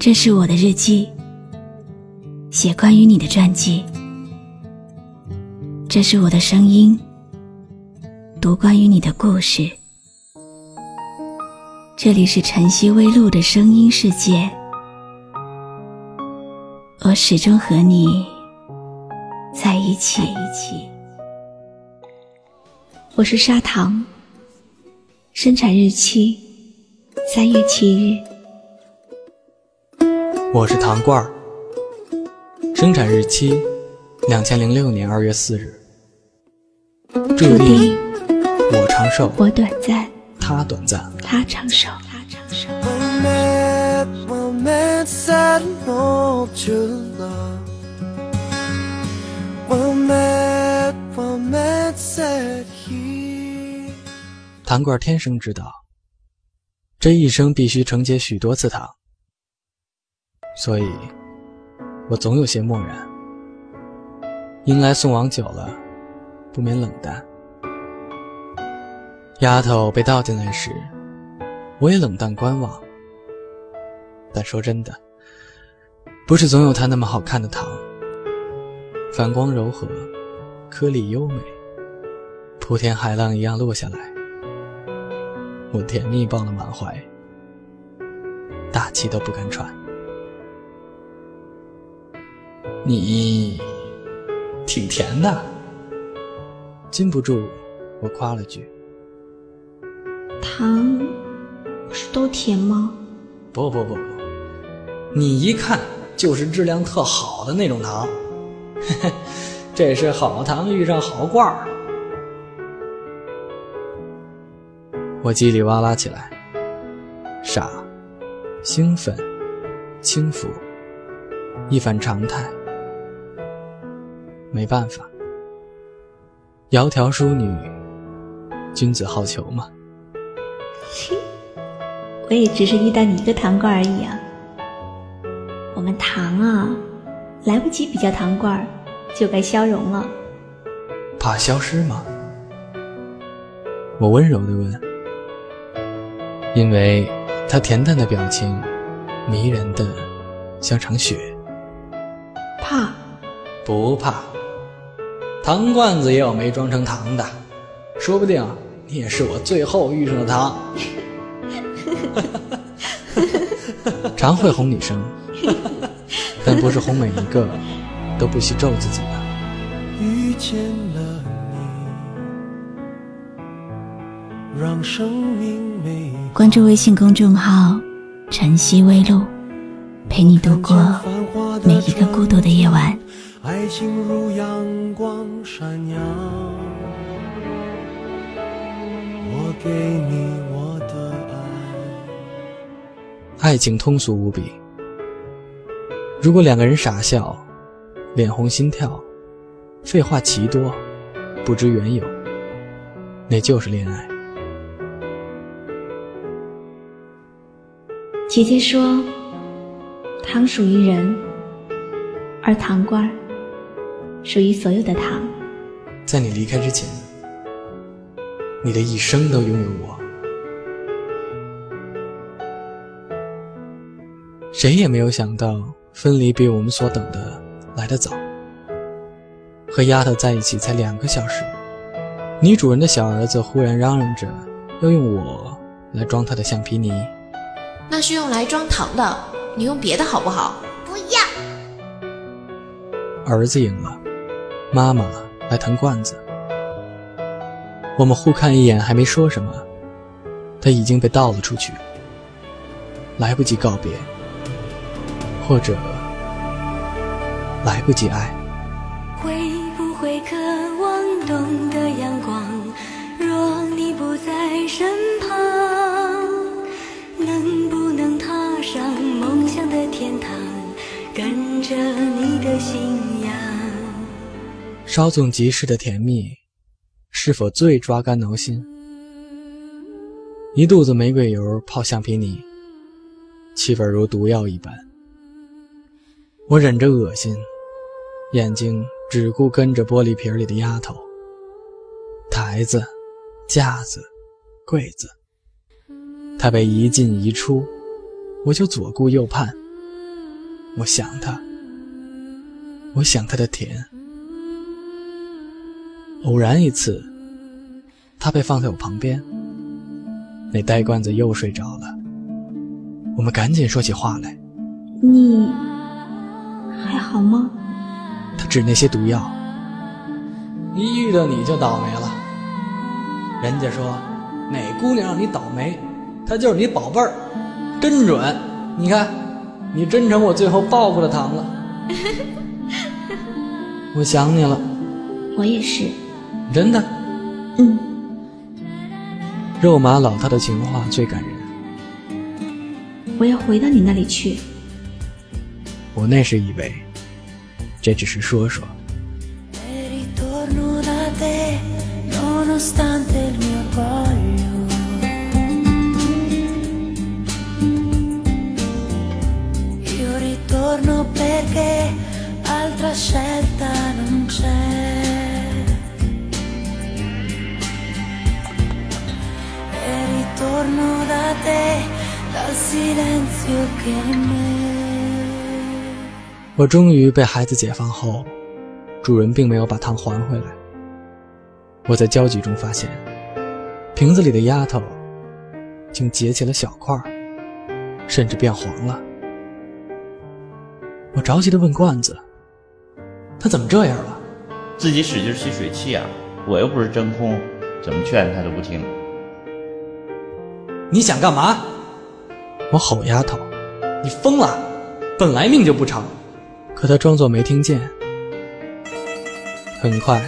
这是我的日记，写关于你的传记。这是我的声音，读关于你的故事。这里是晨曦微露的声音世界，我始终和你在一起。我是砂糖，生产日期三月七日。我是糖罐儿，生产日期两千零六年二月四日。注定我长寿，我短暂，他短暂，他长寿。他长寿。糖罐天生知道，这一生必须承接许多次糖。所以，我总有些漠然。迎来送往久了，不免冷淡。丫头被倒进来时，我也冷淡观望。但说真的，不是总有它那么好看的糖，反光柔和，颗粒优美，铺天海浪一样落下来，我甜蜜抱了满怀，大气都不敢喘。你挺甜的，禁不住我夸了句。糖不是都甜吗？不不不不，你一看就是质量特好的那种糖。嘿嘿，这是好糖遇上好罐儿。我叽里哇啦起来，傻、兴奋、轻浮，一反常态。没办法，窈窕淑女，君子好逑嘛。切，我也只是遇到你一个糖罐而已啊。我们糖啊，来不及比较糖罐，就该消融了。怕消失吗？我温柔的问。因为他恬淡的表情，迷人的像场雪。怕？不怕。糖罐子也有没装成糖的，说不定你也是我最后遇上的糖。常会哄女生，但不是哄每一个都不惜咒自己的。遇见了你，让生命美。关注微信公众号“晨曦微露”，陪你度过每一个孤独的夜晚。爱情如阳光闪耀，我给你我的爱。爱情通俗无比，如果两个人傻笑，脸红心跳，废话奇多，不知缘由，那就是恋爱。姐姐说，糖属于人，而糖罐。属于所有的糖，在你离开之前，你的一生都拥有我。谁也没有想到，分离比我们所等的来得早。和丫头在一起才两个小时，女主人的小儿子忽然嚷嚷着要用我来装他的橡皮泥。那是用来装糖的，你用别的好不好？不要。儿子赢了。妈妈来腾罐子，我们互看一眼，还没说什么，他已经被倒了出去，来不及告别，或者来不及爱。会不会渴望懂得阳光？若你不在身旁，能不能踏上梦想的天堂，跟着你的心？稍纵即逝的甜蜜，是否最抓肝挠心？一肚子玫瑰油泡橡皮泥，气味如毒药一般。我忍着恶心，眼睛只顾跟着玻璃瓶里的丫头。台子、架子、柜子，她被一进一出，我就左顾右盼，我想他，我想他的甜。偶然一次，他被放在我旁边，那呆罐子又睡着了。我们赶紧说起话来。你还好吗？他指那些毒药。一遇到你就倒霉了。人家说，哪姑娘让你倒霉，她就是你宝贝儿，真准。你看，你真成我最后报复的糖了。我想你了。我也是。真的，嗯，肉麻老套的情话最感人。我要回到你那里去。我那时以为，这只是说说。我终于被孩子解放后，主人并没有把糖还回来。我在焦急中发现，瓶子里的丫头竟结起了小块，甚至变黄了。我着急地问罐子：“他怎么这样了？”自己使劲吸水器啊！我又不是真空，怎么劝他都不听。你想干嘛？我吼丫头：“你疯了！本来命就不长。”可她装作没听见。很快，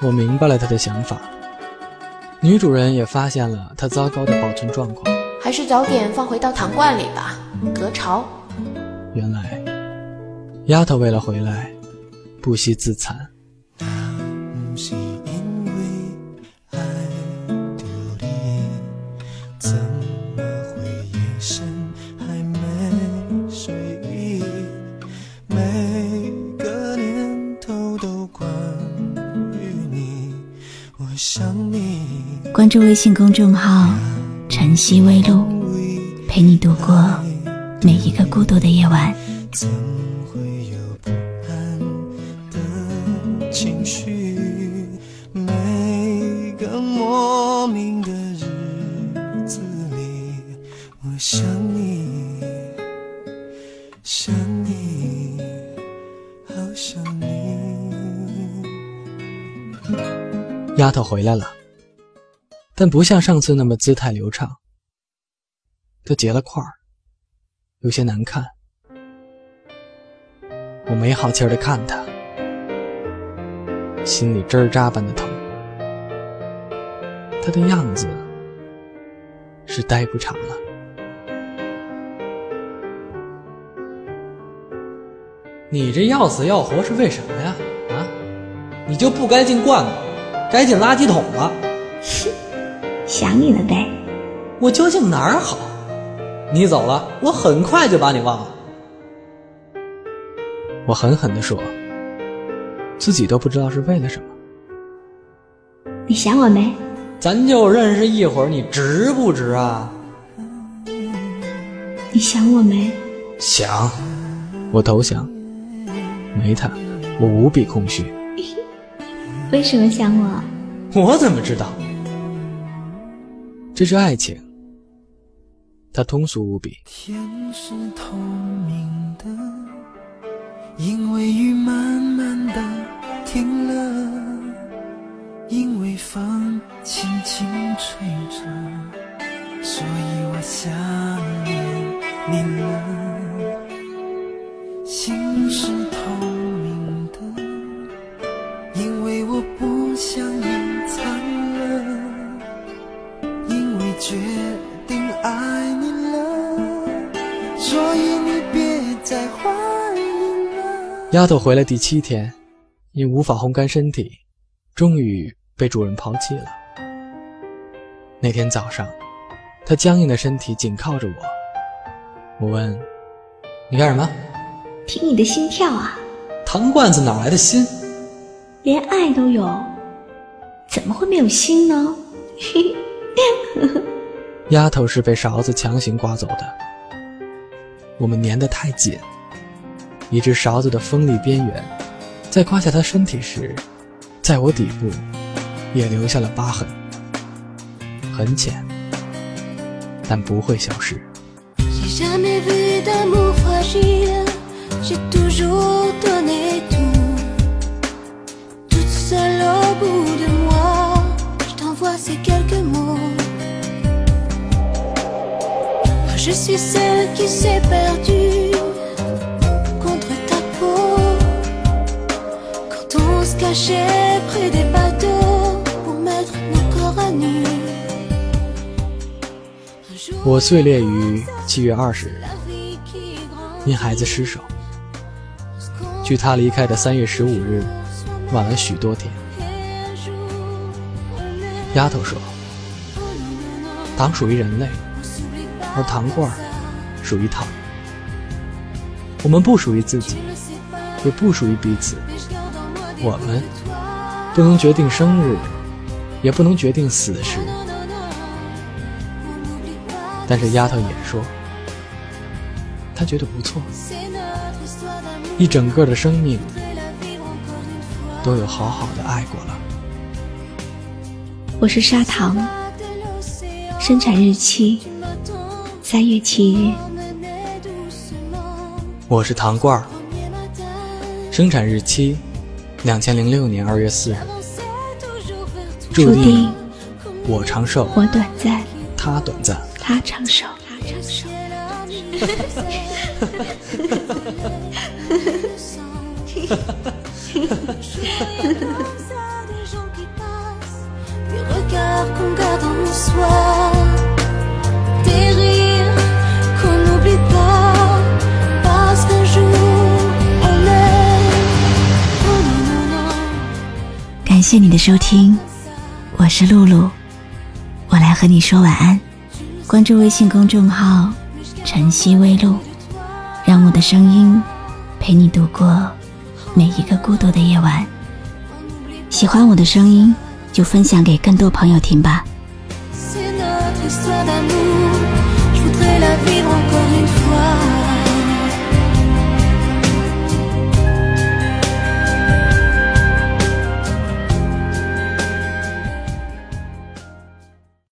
我明白了她的想法。女主人也发现了她糟糕的保存状况，还是早点放回到糖罐里吧，隔潮。原来，丫头为了回来，不惜自残。关注微信公众号“晨曦微露”，陪你度过每一个孤独的夜晚。怎会有不安的情绪？每个莫名的日子里，我想你，想你，好想你。丫头回来了。但不像上次那么姿态流畅，都结了块儿，有些难看。我没好气儿的看他，心里针扎般的疼。他的样子是待不长了。你这要死要活是为什么呀？啊，你就不该进罐子，该进垃圾桶了。想你了呗，我究竟哪儿好？你走了，我很快就把你忘了。我狠狠地说，自己都不知道是为了什么。你想我没？咱就认识一会儿，你值不值啊？你想我没？想，我投降。没他，我无比空虚。为什么想我？我怎么知道？这是爱情，它通俗无比。天是透明的，因为雨慢慢的停了，因为风轻轻吹着，所以我想念你了。丫头回来第七天，因无法烘干身体，终于被主人抛弃了。那天早上，她僵硬的身体紧靠着我。我问：“你干什么？”听你的心跳啊。糖罐子哪来的心？连爱都有，怎么会没有心呢？嘿嘿。丫头是被勺子强行刮走的。我们粘得太紧，一只勺子的锋利边缘，在刮下他身体时，在我底部也留下了疤痕，很浅，但不会消失。我碎裂于七月二十日，因孩子失手。距他离开的三月十五日，晚了许多天。丫头说：“党属于人类，而糖罐属于糖。我们不属于自己，也不属于彼此。我们不能决定生日，也不能决定死时。”但是丫头也说，她觉得不错，一整个的生命都有好好的爱过了。我是砂糖，生产日期三月七日。我是糖罐儿，生产日期两千零六年二月四日。注定我长寿，我短暂，他短暂。他长寿，他长寿。谢你的收听，我是露露，我来和你说晚安。关注微信公众号“晨曦微露”，让我的声音陪你度过每一个孤独的夜晚。喜欢我的声音，就分享给更多朋友听吧。